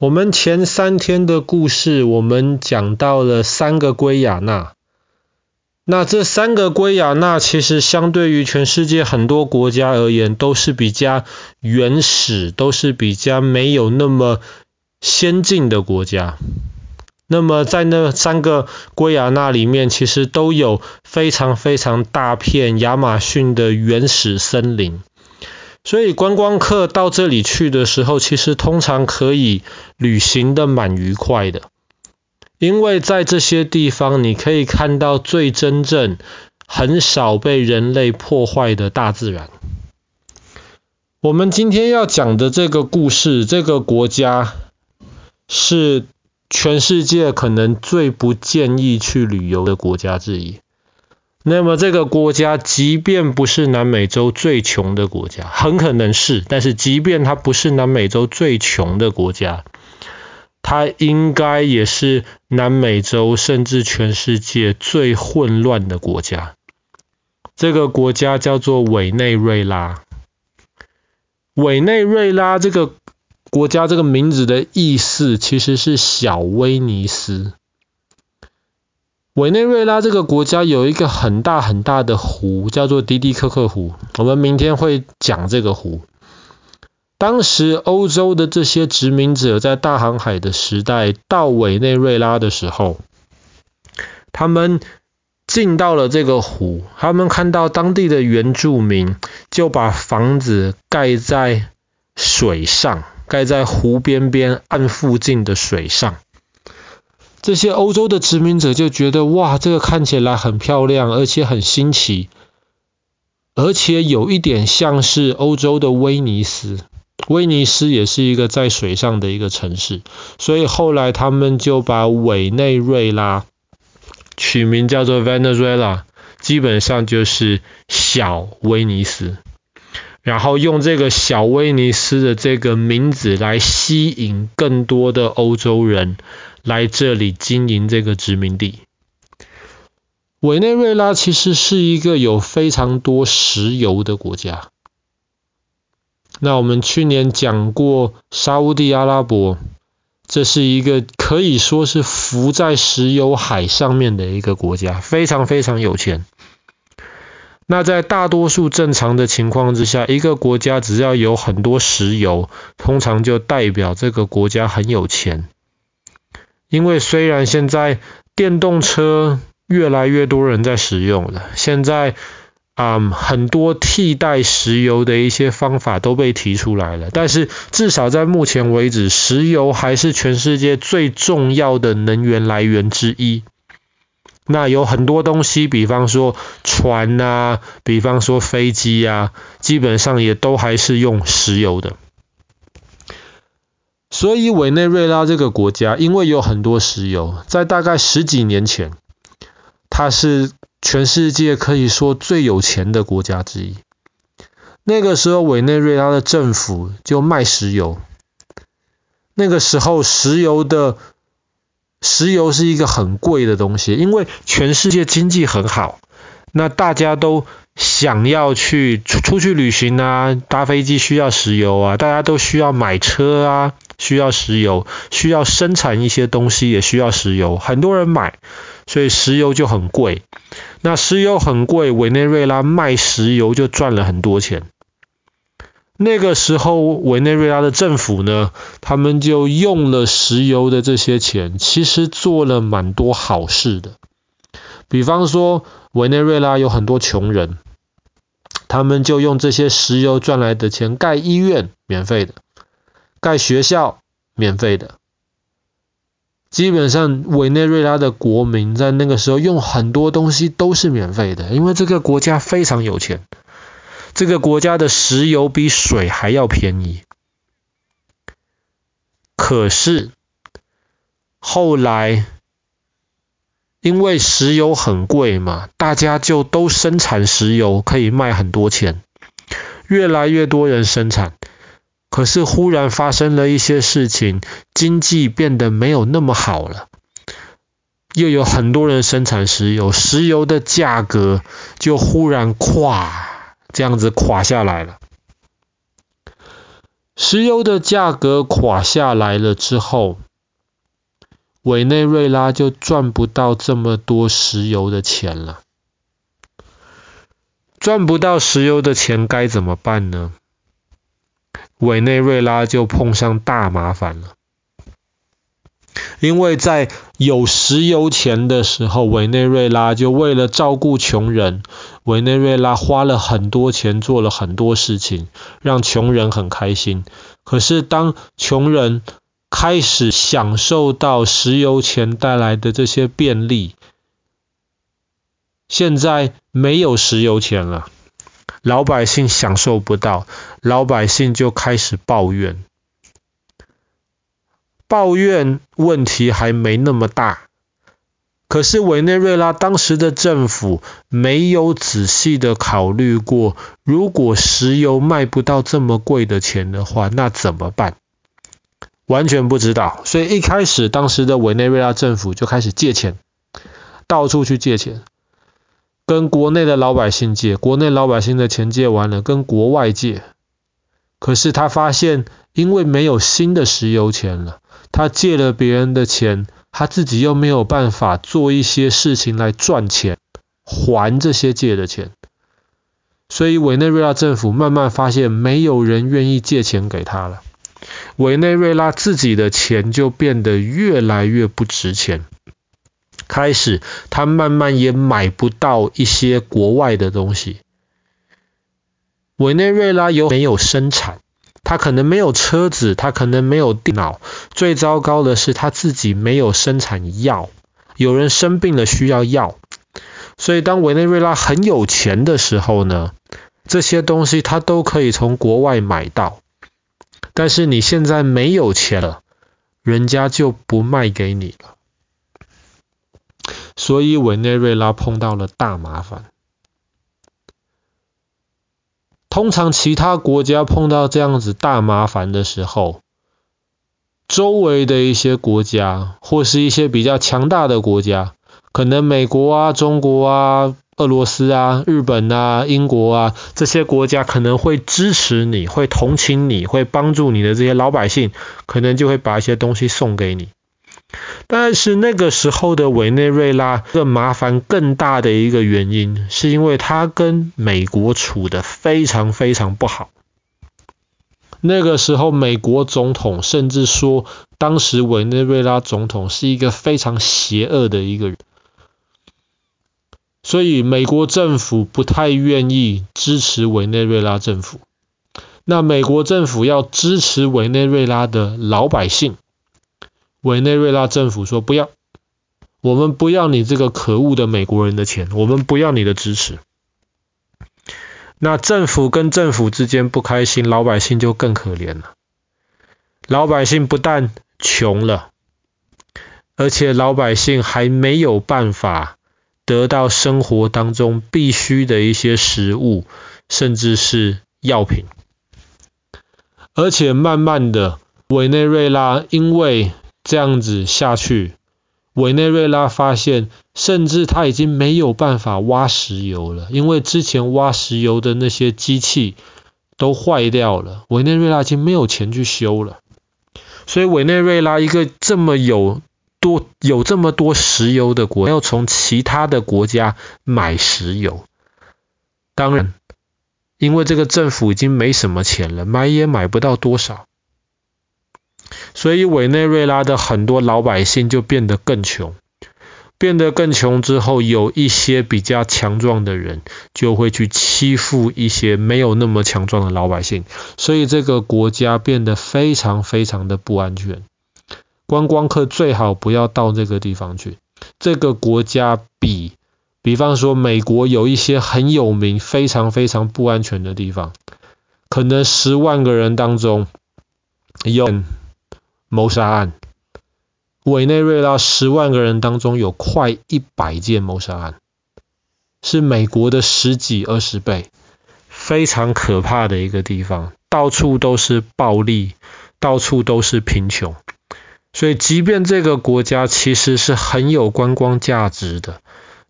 我们前三天的故事，我们讲到了三个圭亚那。那这三个圭亚那，其实相对于全世界很多国家而言，都是比较原始，都是比较没有那么先进的国家。那么在那三个圭亚那里面，其实都有非常非常大片亚马逊的原始森林。所以观光客到这里去的时候，其实通常可以旅行的蛮愉快的，因为在这些地方你可以看到最真正、很少被人类破坏的大自然。我们今天要讲的这个故事，这个国家是全世界可能最不建议去旅游的国家之一。那么这个国家，即便不是南美洲最穷的国家，很可能是，但是即便它不是南美洲最穷的国家，它应该也是南美洲甚至全世界最混乱的国家。这个国家叫做委内瑞拉。委内瑞拉这个国家这个名字的意思其实是小威尼斯。委内瑞拉这个国家有一个很大很大的湖，叫做迪迪克克湖。我们明天会讲这个湖。当时欧洲的这些殖民者在大航海的时代到委内瑞拉的时候，他们进到了这个湖，他们看到当地的原住民就把房子盖在水上，盖在湖边边岸附近的水上。这些欧洲的殖民者就觉得，哇，这个看起来很漂亮，而且很新奇，而且有一点像是欧洲的威尼斯。威尼斯也是一个在水上的一个城市，所以后来他们就把委内瑞拉取名叫做 Venezuela，基本上就是小威尼斯。然后用这个小威尼斯的这个名字来吸引更多的欧洲人来这里经营这个殖民地。委内瑞拉其实是一个有非常多石油的国家。那我们去年讲过沙乌地阿拉伯，这是一个可以说是浮在石油海上面的一个国家，非常非常有钱。那在大多数正常的情况之下，一个国家只要有很多石油，通常就代表这个国家很有钱。因为虽然现在电动车越来越多人在使用了，现在啊、很多替代石油的一些方法都被提出来了，但是至少在目前为止，石油还是全世界最重要的能源来源之一。那有很多东西，比方说船啊，比方说飞机啊，基本上也都还是用石油的。所以委内瑞拉这个国家，因为有很多石油，在大概十几年前，它是全世界可以说最有钱的国家之一。那个时候，委内瑞拉的政府就卖石油。那个时候，石油的石油是一个很贵的东西，因为全世界经济很好，那大家都想要去出出去旅行啊，搭飞机需要石油啊，大家都需要买车啊，需要石油，需要生产一些东西也需要石油，很多人买，所以石油就很贵。那石油很贵，委内瑞拉卖石油就赚了很多钱。那个时候，委内瑞拉的政府呢，他们就用了石油的这些钱，其实做了蛮多好事的。比方说，委内瑞拉有很多穷人，他们就用这些石油赚来的钱盖医院，免费的；盖学校，免费的。基本上，委内瑞拉的国民在那个时候用很多东西都是免费的，因为这个国家非常有钱。这个国家的石油比水还要便宜，可是后来因为石油很贵嘛，大家就都生产石油，可以卖很多钱，越来越多人生产，可是忽然发生了一些事情，经济变得没有那么好了，又有很多人生产石油，石油的价格就忽然垮。这样子垮下来了，石油的价格垮下来了之后，委内瑞拉就赚不到这么多石油的钱了。赚不到石油的钱该怎么办呢？委内瑞拉就碰上大麻烦了。因为在有石油钱的时候，委内瑞拉就为了照顾穷人，委内瑞拉花了很多钱做了很多事情，让穷人很开心。可是当穷人开始享受到石油钱带来的这些便利，现在没有石油钱了，老百姓享受不到，老百姓就开始抱怨。抱怨问题还没那么大，可是委内瑞拉当时的政府没有仔细的考虑过，如果石油卖不到这么贵的钱的话，那怎么办？完全不知道，所以一开始当时的委内瑞拉政府就开始借钱，到处去借钱，跟国内的老百姓借，国内老百姓的钱借完了，跟国外借，可是他发现，因为没有新的石油钱了。他借了别人的钱，他自己又没有办法做一些事情来赚钱，还这些借的钱，所以委内瑞拉政府慢慢发现没有人愿意借钱给他了，委内瑞拉自己的钱就变得越来越不值钱，开始他慢慢也买不到一些国外的东西，委内瑞拉有没有生产？他可能没有车子，他可能没有电脑，最糟糕的是他自己没有生产药。有人生病了需要药，所以当委内瑞拉很有钱的时候呢，这些东西他都可以从国外买到。但是你现在没有钱了，人家就不卖给你了。所以委内瑞拉碰到了大麻烦。通常其他国家碰到这样子大麻烦的时候，周围的一些国家或是一些比较强大的国家，可能美国啊、中国啊、俄罗斯啊、日本啊、英国啊这些国家可能会支持你，会同情你，会帮助你的这些老百姓，可能就会把一些东西送给你。但是那个时候的委内瑞拉，更麻烦更大的一个原因，是因为他跟美国处得非常非常不好。那个时候，美国总统甚至说，当时委内瑞拉总统是一个非常邪恶的一个人，所以美国政府不太愿意支持委内瑞拉政府。那美国政府要支持委内瑞拉的老百姓。委内瑞拉政府说：“不要，我们不要你这个可恶的美国人的钱，我们不要你的支持。”那政府跟政府之间不开心，老百姓就更可怜了。老百姓不但穷了，而且老百姓还没有办法得到生活当中必须的一些食物，甚至是药品。而且慢慢的，委内瑞拉因为这样子下去，委内瑞拉发现，甚至他已经没有办法挖石油了，因为之前挖石油的那些机器都坏掉了，委内瑞拉已经没有钱去修了。所以委内瑞拉一个这么有多有这么多石油的国，要从其他的国家买石油，当然，因为这个政府已经没什么钱了，买也买不到多少。所以委内瑞拉的很多老百姓就变得更穷，变得更穷之后，有一些比较强壮的人就会去欺负一些没有那么强壮的老百姓，所以这个国家变得非常非常的不安全。观光客最好不要到这个地方去。这个国家比，比方说美国有一些很有名、非常非常不安全的地方，可能十万个人当中有。谋杀案，委内瑞拉十万个人当中有快一百件谋杀案，是美国的十几二十倍，非常可怕的一个地方，到处都是暴力，到处都是贫穷，所以即便这个国家其实是很有观光价值的，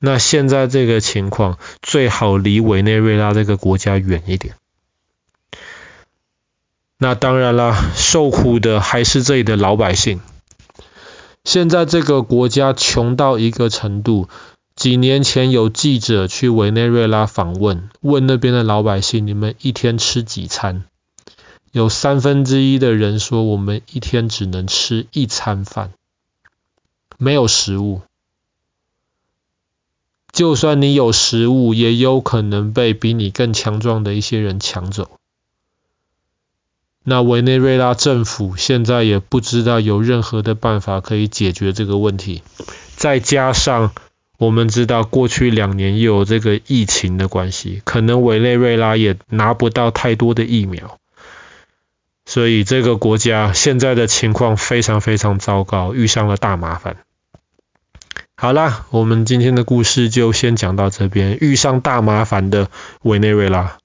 那现在这个情况最好离委内瑞拉这个国家远一点。那当然啦，受苦的还是这里的老百姓。现在这个国家穷到一个程度，几年前有记者去委内瑞拉访问，问那边的老百姓：你们一天吃几餐？有三分之一的人说，我们一天只能吃一餐饭，没有食物。就算你有食物，也有可能被比你更强壮的一些人抢走。那委内瑞拉政府现在也不知道有任何的办法可以解决这个问题，再加上我们知道过去两年又有这个疫情的关系，可能委内瑞拉也拿不到太多的疫苗，所以这个国家现在的情况非常非常糟糕，遇上了大麻烦。好啦，我们今天的故事就先讲到这边，遇上大麻烦的委内瑞拉。